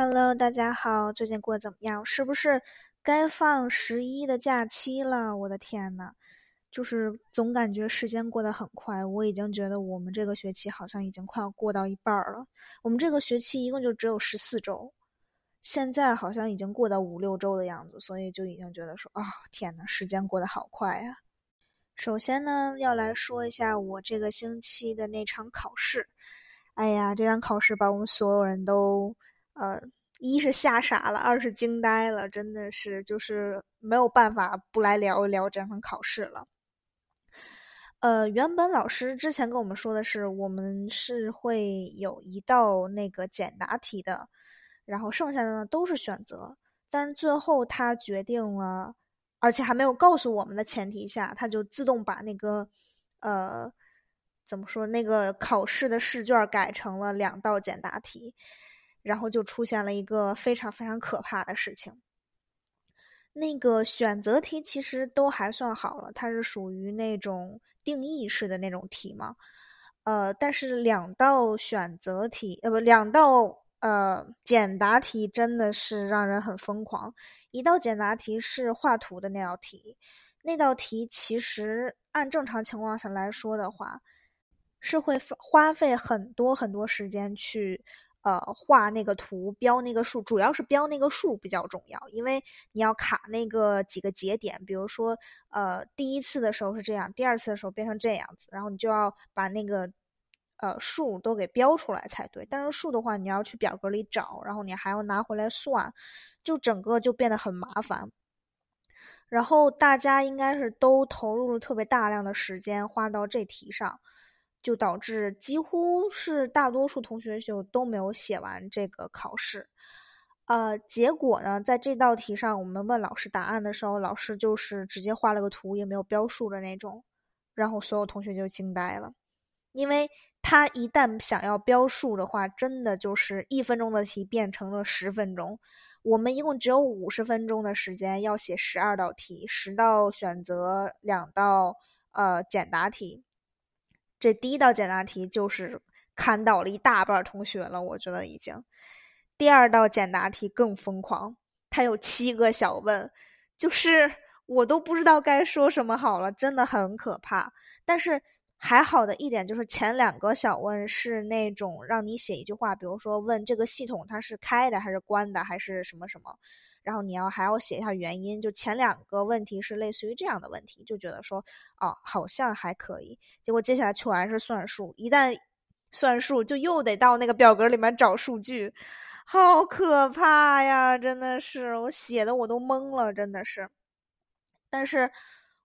Hello，大家好，最近过得怎么样？是不是该放十一的假期了？我的天呐，就是总感觉时间过得很快，我已经觉得我们这个学期好像已经快要过到一半了。我们这个学期一共就只有十四周，现在好像已经过到五六周的样子，所以就已经觉得说啊，天呐，时间过得好快呀！首先呢，要来说一下我这个星期的那场考试。哎呀，这场考试把我们所有人都。呃，一是吓傻了，二是惊呆了，真的是就是没有办法不来聊一聊这场考试了。呃，原本老师之前跟我们说的是，我们是会有一道那个简答题的，然后剩下的呢都是选择。但是最后他决定了，而且还没有告诉我们的前提下，他就自动把那个呃怎么说那个考试的试卷改成了两道简答题。然后就出现了一个非常非常可怕的事情。那个选择题其实都还算好了，它是属于那种定义式的那种题嘛。呃，但是两道选择题，呃不，两道呃简答题真的是让人很疯狂。一道简答题是画图的那道题，那道题其实按正常情况下来说的话，是会花费很多很多时间去。呃，画那个图，标那个数，主要是标那个数比较重要，因为你要卡那个几个节点，比如说，呃，第一次的时候是这样，第二次的时候变成这样子，然后你就要把那个呃数都给标出来才对。但是数的话，你要去表格里找，然后你还要拿回来算，就整个就变得很麻烦。然后大家应该是都投入了特别大量的时间花到这题上。就导致几乎是大多数同学就都没有写完这个考试，呃，结果呢，在这道题上，我们问老师答案的时候，老师就是直接画了个图，也没有标数的那种，然后所有同学就惊呆了，因为他一旦想要标数的话，真的就是一分钟的题变成了十分钟，我们一共只有五十分钟的时间要写十二道题，十道选择，两道呃简答题。这第一道简答题就是砍倒了一大半同学了，我觉得已经。第二道简答题更疯狂，它有七个小问，就是我都不知道该说什么好了，真的很可怕。但是还好的一点就是前两个小问是那种让你写一句话，比如说问这个系统它是开的还是关的还是什么什么。然后你要还要写一下原因，就前两个问题是类似于这样的问题，就觉得说哦好像还可以，结果接下来全是算数，一旦算数就又得到那个表格里面找数据，好可怕呀！真的是我写的我都懵了，真的是。但是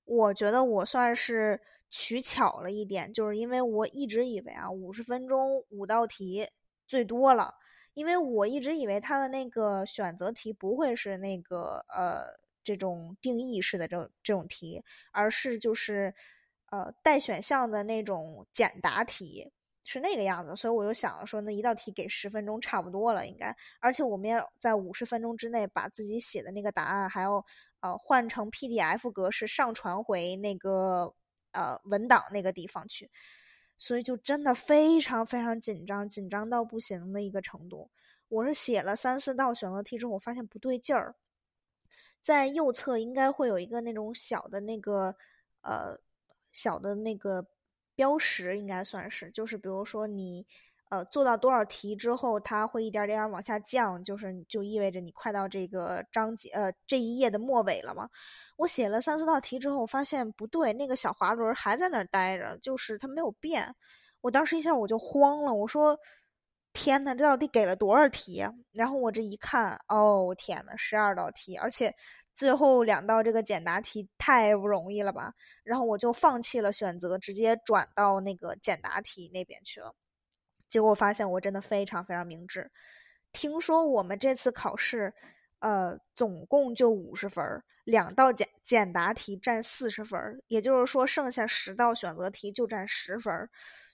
我觉得我算是取巧了一点，就是因为我一直以为啊五十分钟五道题最多了。因为我一直以为它的那个选择题不会是那个呃这种定义式的这种这种题，而是就是呃带选项的那种简答题是那个样子，所以我就想了说那一道题给十分钟差不多了应该，而且我们要在五十分钟之内把自己写的那个答案还要呃换成 PDF 格式上传回那个呃文档那个地方去。所以就真的非常非常紧张，紧张到不行的一个程度。我是写了三四道选择题之后，我发现不对劲儿，在右侧应该会有一个那种小的那个呃小的那个标识，应该算是，就是比如说你。呃，做到多少题之后，它会一点点往下降，就是就意味着你快到这个章节呃这一页的末尾了嘛。我写了三四道题之后，发现不对，那个小滑轮还在那儿待着，就是它没有变。我当时一下我就慌了，我说：“天呐，这到底给了多少题？”然后我这一看，哦天呐，十二道题，而且最后两道这个简答题太不容易了吧？然后我就放弃了选择，直接转到那个简答题那边去了。结果发现我真的非常非常明智。听说我们这次考试，呃，总共就五十分，两道简简答题占四十分，也就是说剩下十道选择题就占十分。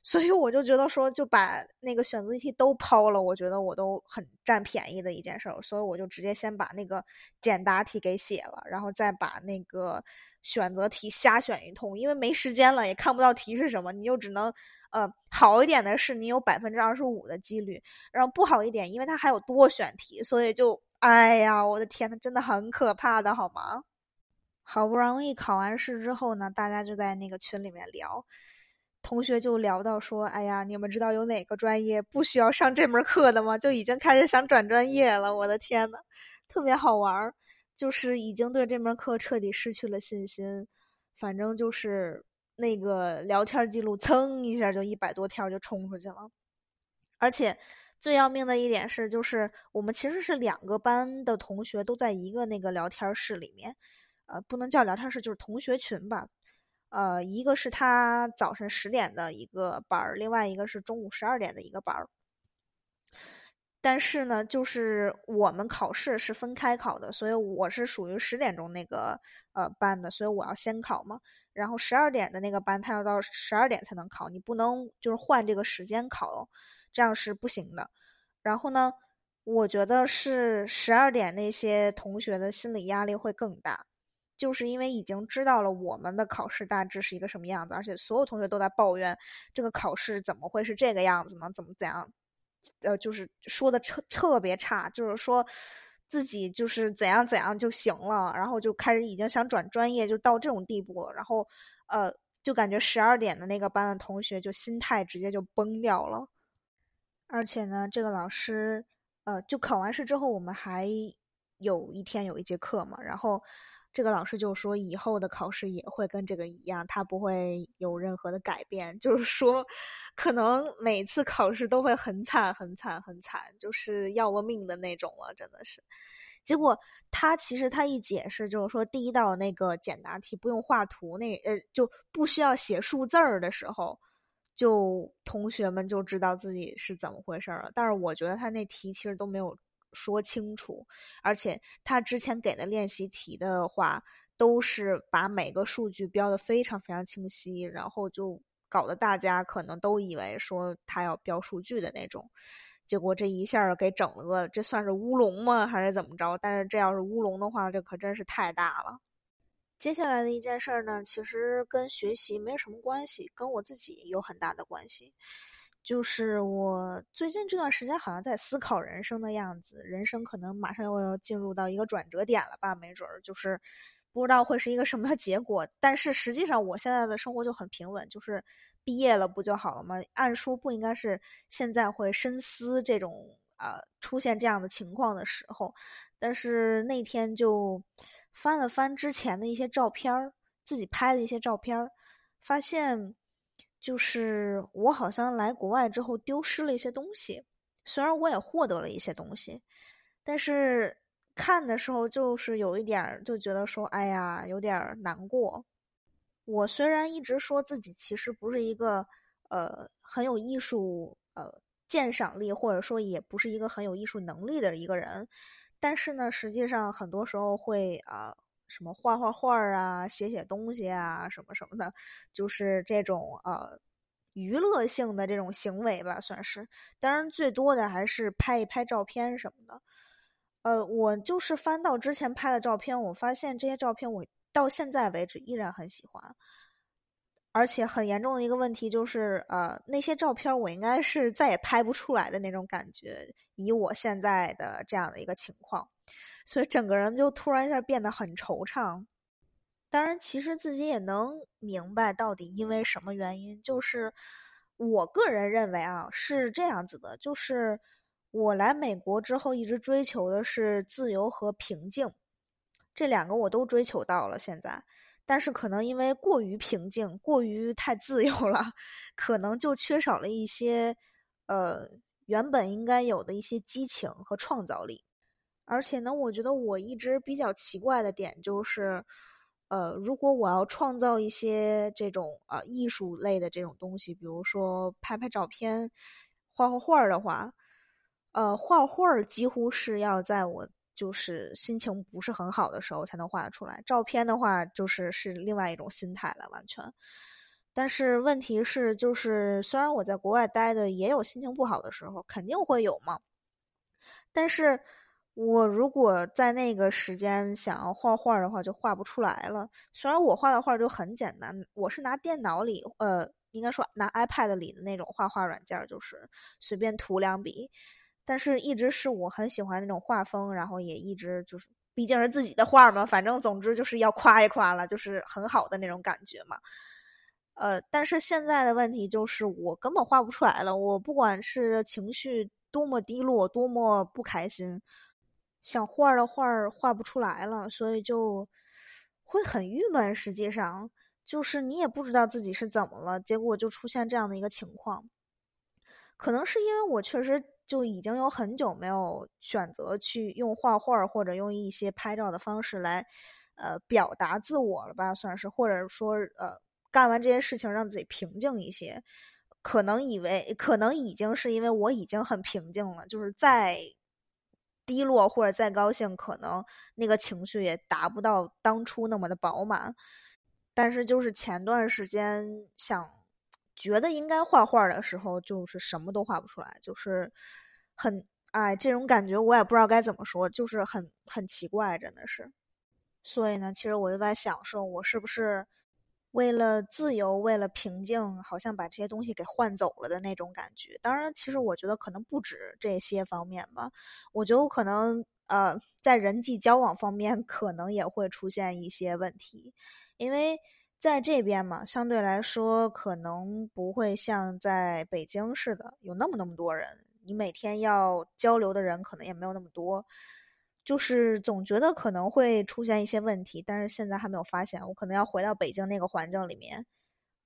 所以我就觉得说，就把那个选择题都抛了，我觉得我都很占便宜的一件事儿。所以我就直接先把那个简答题给写了，然后再把那个选择题瞎选一通，因为没时间了，也看不到题是什么，你就只能呃好一点的是你有百分之二十五的几率，然后不好一点，因为它还有多选题，所以就哎呀，我的天呐，真的很可怕的好吗？好不容易考完试之后呢，大家就在那个群里面聊。同学就聊到说：“哎呀，你们知道有哪个专业不需要上这门课的吗？”就已经开始想转专业了。我的天呐，特别好玩儿，就是已经对这门课彻底失去了信心。反正就是那个聊天记录，噌一下就一百多条就冲出去了。而且最要命的一点是，就是我们其实是两个班的同学都在一个那个聊天室里面，呃，不能叫聊天室，就是同学群吧。呃，一个是他早晨十点的一个班儿，另外一个是中午十二点的一个班儿。但是呢，就是我们考试是分开考的，所以我是属于十点钟那个呃班的，所以我要先考嘛。然后十二点的那个班，他要到十二点才能考，你不能就是换这个时间考，这样是不行的。然后呢，我觉得是十二点那些同学的心理压力会更大。就是因为已经知道了我们的考试大致是一个什么样子，而且所有同学都在抱怨这个考试怎么会是这个样子呢？怎么怎样？呃，就是说的特特别差，就是说自己就是怎样怎样就行了，然后就开始已经想转专业，就到这种地步了。然后呃，就感觉十二点的那个班的同学就心态直接就崩掉了。而且呢，这个老师呃，就考完试之后，我们还有一天有一节课嘛，然后。这个老师就说，以后的考试也会跟这个一样，他不会有任何的改变。就是说，可能每次考试都会很惨、很惨、很惨，就是要了命的那种了，真的是。结果他其实他一解释，就是说第一道那个简答题不用画图，那呃就不需要写数字儿的时候，就同学们就知道自己是怎么回事了。但是我觉得他那题其实都没有。说清楚，而且他之前给的练习题的话，都是把每个数据标的非常非常清晰，然后就搞得大家可能都以为说他要标数据的那种，结果这一下给整了个，这算是乌龙吗？还是怎么着？但是这要是乌龙的话，这可真是太大了。接下来的一件事儿呢，其实跟学习没什么关系，跟我自己有很大的关系。就是我最近这段时间好像在思考人生的样子，人生可能马上又要进入到一个转折点了吧？没准儿就是不知道会是一个什么结果。但是实际上我现在的生活就很平稳，就是毕业了不就好了吗？按说不应该是现在会深思这种呃出现这样的情况的时候。但是那天就翻了翻之前的一些照片儿，自己拍的一些照片儿，发现。就是我好像来国外之后丢失了一些东西，虽然我也获得了一些东西，但是看的时候就是有一点就觉得说，哎呀，有点难过。我虽然一直说自己其实不是一个呃很有艺术呃鉴赏力，或者说也不是一个很有艺术能力的一个人，但是呢，实际上很多时候会啊。什么画画画啊，写写东西啊，什么什么的，就是这种呃娱乐性的这种行为吧，算是。当然，最多的还是拍一拍照片什么的。呃，我就是翻到之前拍的照片，我发现这些照片我到现在为止依然很喜欢。而且很严重的一个问题就是，呃，那些照片我应该是再也拍不出来的那种感觉，以我现在的这样的一个情况。所以整个人就突然一下变得很惆怅。当然，其实自己也能明白到底因为什么原因。就是我个人认为啊，是这样子的：就是我来美国之后，一直追求的是自由和平静，这两个我都追求到了。现在，但是可能因为过于平静、过于太自由了，可能就缺少了一些呃原本应该有的一些激情和创造力。而且呢，我觉得我一直比较奇怪的点就是，呃，如果我要创造一些这种呃艺术类的这种东西，比如说拍拍照片、画画画的话，呃，画画几乎是要在我就是心情不是很好的时候才能画得出来。照片的话，就是是另外一种心态了，完全。但是问题是，就是虽然我在国外待的也有心情不好的时候，肯定会有嘛。但是我如果在那个时间想要画画的话，就画不出来了。虽然我画的画就很简单，我是拿电脑里，呃，应该说拿 iPad 里的那种画画软件，就是随便涂两笔。但是一直是我很喜欢那种画风，然后也一直就是，毕竟是自己的画嘛，反正总之就是要夸一夸了，就是很好的那种感觉嘛。呃，但是现在的问题就是我根本画不出来了。我不管是情绪多么低落，多么不开心，想画的画画不出来了，所以就会很郁闷。实际上，就是你也不知道自己是怎么了，结果就出现这样的一个情况。可能是因为我确实就已经有很久没有选择去用画画或者用一些拍照的方式来，呃，表达自我了吧，算是，或者说，呃。干完这些事情，让自己平静一些。可能以为，可能已经是因为我已经很平静了。就是再低落或者再高兴，可能那个情绪也达不到当初那么的饱满。但是，就是前段时间想觉得应该画画的时候，就是什么都画不出来，就是很哎，这种感觉我也不知道该怎么说，就是很很奇怪，真的是。所以呢，其实我就在想，说我是不是。为了自由，为了平静，好像把这些东西给换走了的那种感觉。当然，其实我觉得可能不止这些方面吧。我觉得我可能呃，在人际交往方面可能也会出现一些问题，因为在这边嘛，相对来说可能不会像在北京似的有那么那么多人，你每天要交流的人可能也没有那么多。就是总觉得可能会出现一些问题，但是现在还没有发现。我可能要回到北京那个环境里面，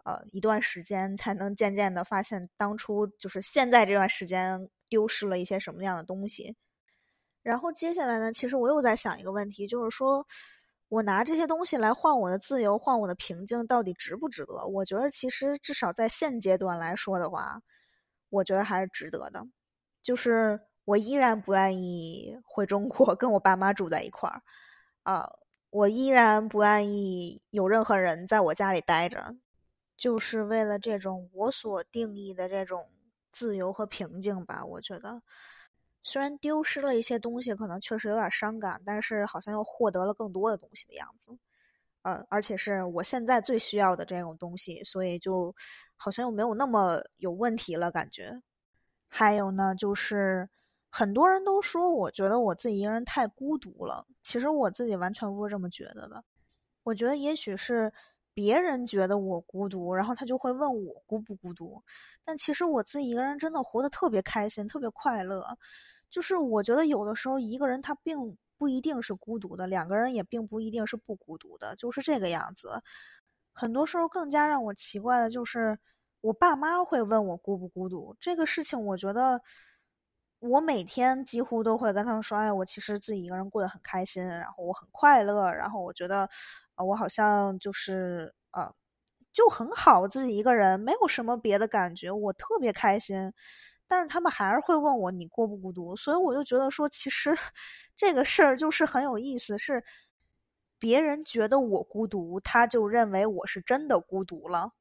呃，一段时间才能渐渐的发现当初就是现在这段时间丢失了一些什么样的东西。然后接下来呢，其实我又在想一个问题，就是说我拿这些东西来换我的自由，换我的平静，到底值不值得？我觉得其实至少在现阶段来说的话，我觉得还是值得的，就是。我依然不愿意回中国跟我爸妈住在一块儿，啊，我依然不愿意有任何人在我家里待着，就是为了这种我所定义的这种自由和平静吧。我觉得，虽然丢失了一些东西，可能确实有点伤感，但是好像又获得了更多的东西的样子，呃，而且是我现在最需要的这种东西，所以就好像又没有那么有问题了，感觉。还有呢，就是。很多人都说，我觉得我自己一个人太孤独了。其实我自己完全不是这么觉得的。我觉得也许是别人觉得我孤独，然后他就会问我孤不孤独。但其实我自己一个人真的活得特别开心，特别快乐。就是我觉得有的时候一个人他并不一定是孤独的，两个人也并不一定是不孤独的，就是这个样子。很多时候更加让我奇怪的就是，我爸妈会问我孤不孤独这个事情，我觉得。我每天几乎都会跟他们说：“哎，我其实自己一个人过得很开心，然后我很快乐，然后我觉得，呃，我好像就是呃，就很好，自己一个人没有什么别的感觉，我特别开心。但是他们还是会问我你孤不孤独，所以我就觉得说，其实 这个事儿就是很有意思，是别人觉得我孤独，他就认为我是真的孤独了。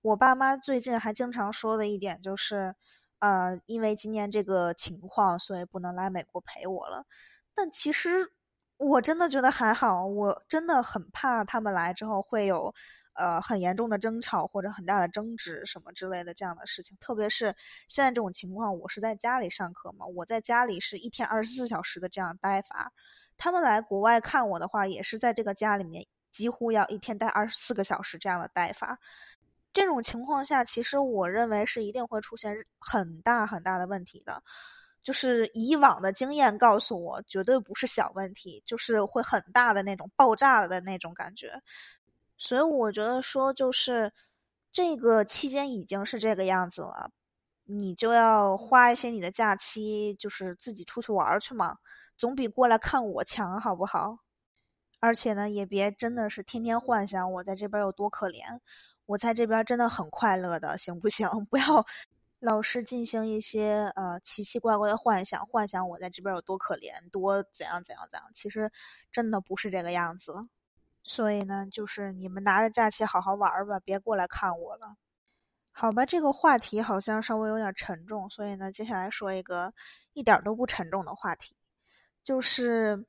我爸妈最近还经常说的一点就是。”呃，因为今年这个情况，所以不能来美国陪我了。但其实我真的觉得还好，我真的很怕他们来之后会有呃很严重的争吵或者很大的争执什么之类的这样的事情。特别是现在这种情况，我是在家里上课嘛，我在家里是一天二十四小时的这样待法。他们来国外看我的话，也是在这个家里面几乎要一天待二十四个小时这样的待法。这种情况下，其实我认为是一定会出现很大很大的问题的，就是以往的经验告诉我，绝对不是小问题，就是会很大的那种爆炸的那种感觉。所以我觉得说，就是这个期间已经是这个样子了，你就要花一些你的假期，就是自己出去玩去嘛，总比过来看我强，好不好？而且呢，也别真的是天天幻想我在这边有多可怜。我在这边真的很快乐的，行不行？不要老是进行一些呃奇奇怪怪的幻想，幻想我在这边有多可怜，多怎样怎样怎样。其实真的不是这个样子。所以呢，就是你们拿着假期好好玩吧，别过来看我了。好吧，这个话题好像稍微有点沉重，所以呢，接下来说一个一点都不沉重的话题，就是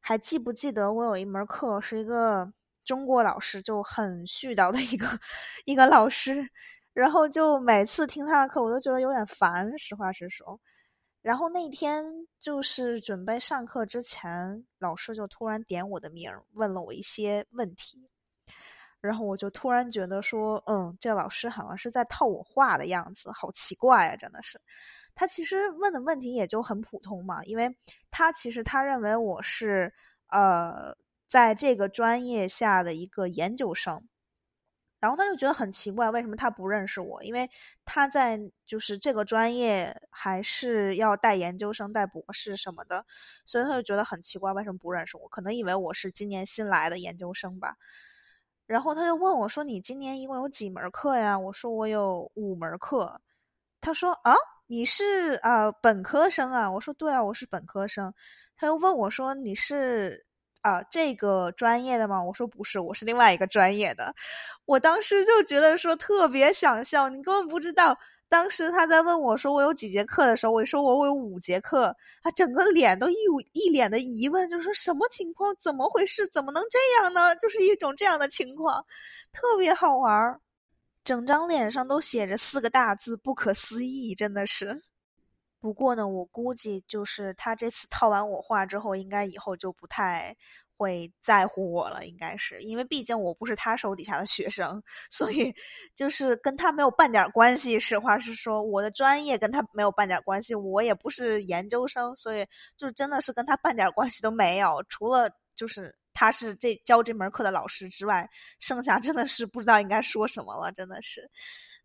还记不记得我有一门课是一个中国老师，就很絮叨的一个一个老师。然后就每次听他的课，我都觉得有点烦，实话实说。然后那天就是准备上课之前，老师就突然点我的名，问了我一些问题。然后我就突然觉得说，嗯，这老师好像是在套我话的样子，好奇怪啊，真的是。他其实问的问题也就很普通嘛，因为他其实他认为我是呃在这个专业下的一个研究生。然后他就觉得很奇怪，为什么他不认识我？因为他在就是这个专业还是要带研究生、带博士什么的，所以他就觉得很奇怪，为什么不认识我？可能以为我是今年新来的研究生吧。然后他就问我说：“你今年一共有几门课呀？”我说：“我有五门课。”他说：“啊，你是啊本科生啊？”我说：“对啊，我是本科生。”他又问我说：“你是？”啊，这个专业的吗？我说不是，我是另外一个专业的。我当时就觉得说特别想笑，你根本不知道。当时他在问我说我有几节课的时候，我说我我有五节课，他整个脸都一一脸的疑问，就说什么情况？怎么回事？怎么能这样呢？就是一种这样的情况，特别好玩儿，整张脸上都写着四个大字：不可思议，真的是。不过呢，我估计就是他这次套完我话之后，应该以后就不太会在乎我了。应该是因为毕竟我不是他手底下的学生，所以就是跟他没有半点关系。实话实说，我的专业跟他没有半点关系，我也不是研究生，所以就真的是跟他半点关系都没有。除了就是他是这教这门课的老师之外，剩下真的是不知道应该说什么了，真的是。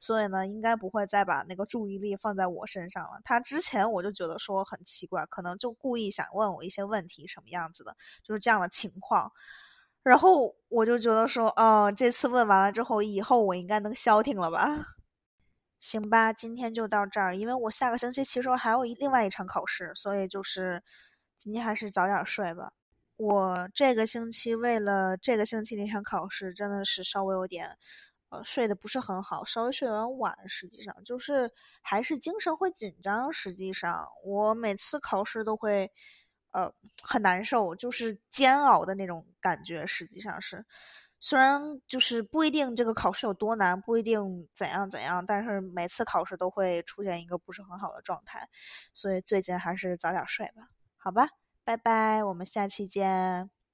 所以呢，应该不会再把那个注意力放在我身上了。他之前我就觉得说很奇怪，可能就故意想问我一些问题，什么样子的，就是这样的情况。然后我就觉得说，哦，这次问完了之后，以后我应该能消停了吧？行吧，今天就到这儿，因为我下个星期其实还有一另外一场考试，所以就是今天还是早点睡吧。我这个星期为了这个星期那场考试，真的是稍微有点。呃，睡得不是很好，稍微睡得有点晚。实际上，就是还是精神会紧张。实际上，我每次考试都会，呃，很难受，就是煎熬的那种感觉。实际上是，虽然就是不一定这个考试有多难，不一定怎样怎样，但是每次考试都会出现一个不是很好的状态。所以最近还是早点睡吧。好吧，拜拜，我们下期见。